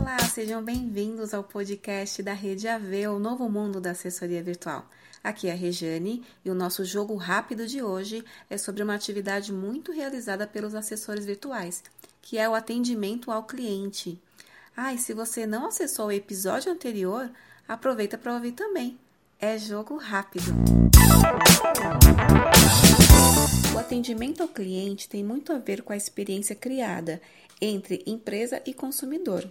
Olá, sejam bem-vindos ao podcast da Rede AV, o novo mundo da assessoria virtual. Aqui é a Rejane e o nosso jogo rápido de hoje é sobre uma atividade muito realizada pelos assessores virtuais, que é o atendimento ao cliente. Ah, e se você não acessou o episódio anterior, aproveita para ouvir também. É jogo rápido. Atendimento ao cliente tem muito a ver com a experiência criada entre empresa e consumidor.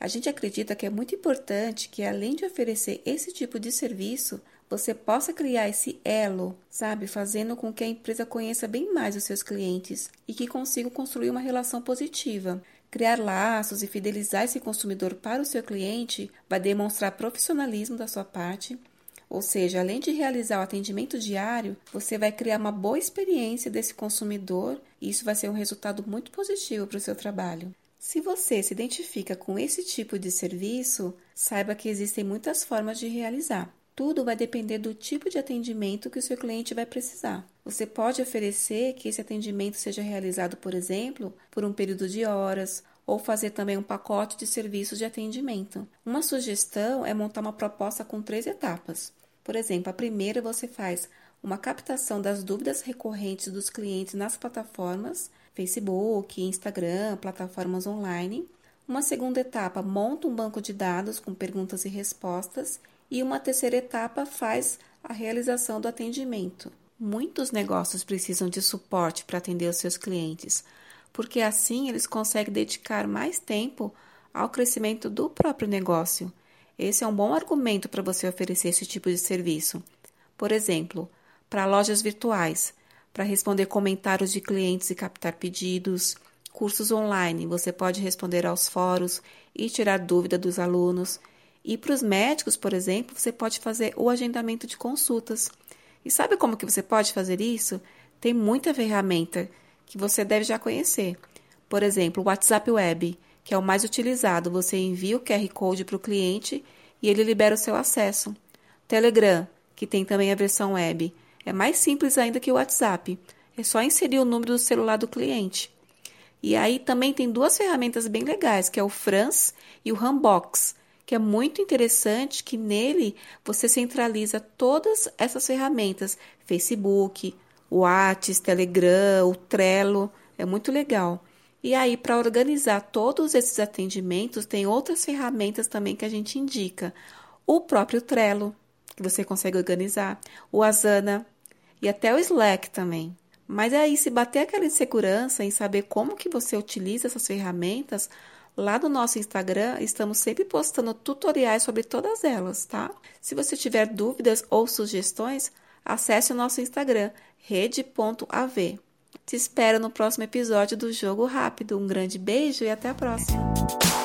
A gente acredita que é muito importante que, além de oferecer esse tipo de serviço, você possa criar esse elo, sabe? Fazendo com que a empresa conheça bem mais os seus clientes e que consiga construir uma relação positiva. Criar laços e fidelizar esse consumidor para o seu cliente vai demonstrar profissionalismo da sua parte. Ou seja, além de realizar o atendimento diário, você vai criar uma boa experiência desse consumidor e isso vai ser um resultado muito positivo para o seu trabalho. Se você se identifica com esse tipo de serviço, saiba que existem muitas formas de realizar. Tudo vai depender do tipo de atendimento que o seu cliente vai precisar. Você pode oferecer que esse atendimento seja realizado, por exemplo, por um período de horas, ou fazer também um pacote de serviços de atendimento. Uma sugestão é montar uma proposta com três etapas. Por exemplo, a primeira você faz uma captação das dúvidas recorrentes dos clientes nas plataformas Facebook, Instagram, plataformas online. Uma segunda etapa monta um banco de dados com perguntas e respostas e uma terceira etapa faz a realização do atendimento. Muitos negócios precisam de suporte para atender os seus clientes, porque assim eles conseguem dedicar mais tempo ao crescimento do próprio negócio. Esse é um bom argumento para você oferecer esse tipo de serviço. Por exemplo, para lojas virtuais, para responder comentários de clientes e captar pedidos, cursos online, você pode responder aos fóruns e tirar dúvida dos alunos. E para os médicos, por exemplo, você pode fazer o agendamento de consultas. E sabe como que você pode fazer isso? Tem muita ferramenta que você deve já conhecer. Por exemplo, o WhatsApp Web, que é o mais utilizado. Você envia o QR Code para o cliente e ele libera o seu acesso. Telegram, que tem também a versão web, é mais simples ainda que o WhatsApp. É só inserir o número do celular do cliente. E aí também tem duas ferramentas bem legais, que é o Franz e o Rambox que é muito interessante que nele você centraliza todas essas ferramentas, Facebook, WhatsApp, Telegram, o Trello, é muito legal. E aí, para organizar todos esses atendimentos, tem outras ferramentas também que a gente indica. O próprio Trello, que você consegue organizar, o Asana e até o Slack também. Mas aí, se bater aquela insegurança em saber como que você utiliza essas ferramentas, Lá no nosso Instagram, estamos sempre postando tutoriais sobre todas elas, tá? Se você tiver dúvidas ou sugestões, acesse o nosso Instagram, rede.av. Te espero no próximo episódio do Jogo Rápido. Um grande beijo e até a próxima!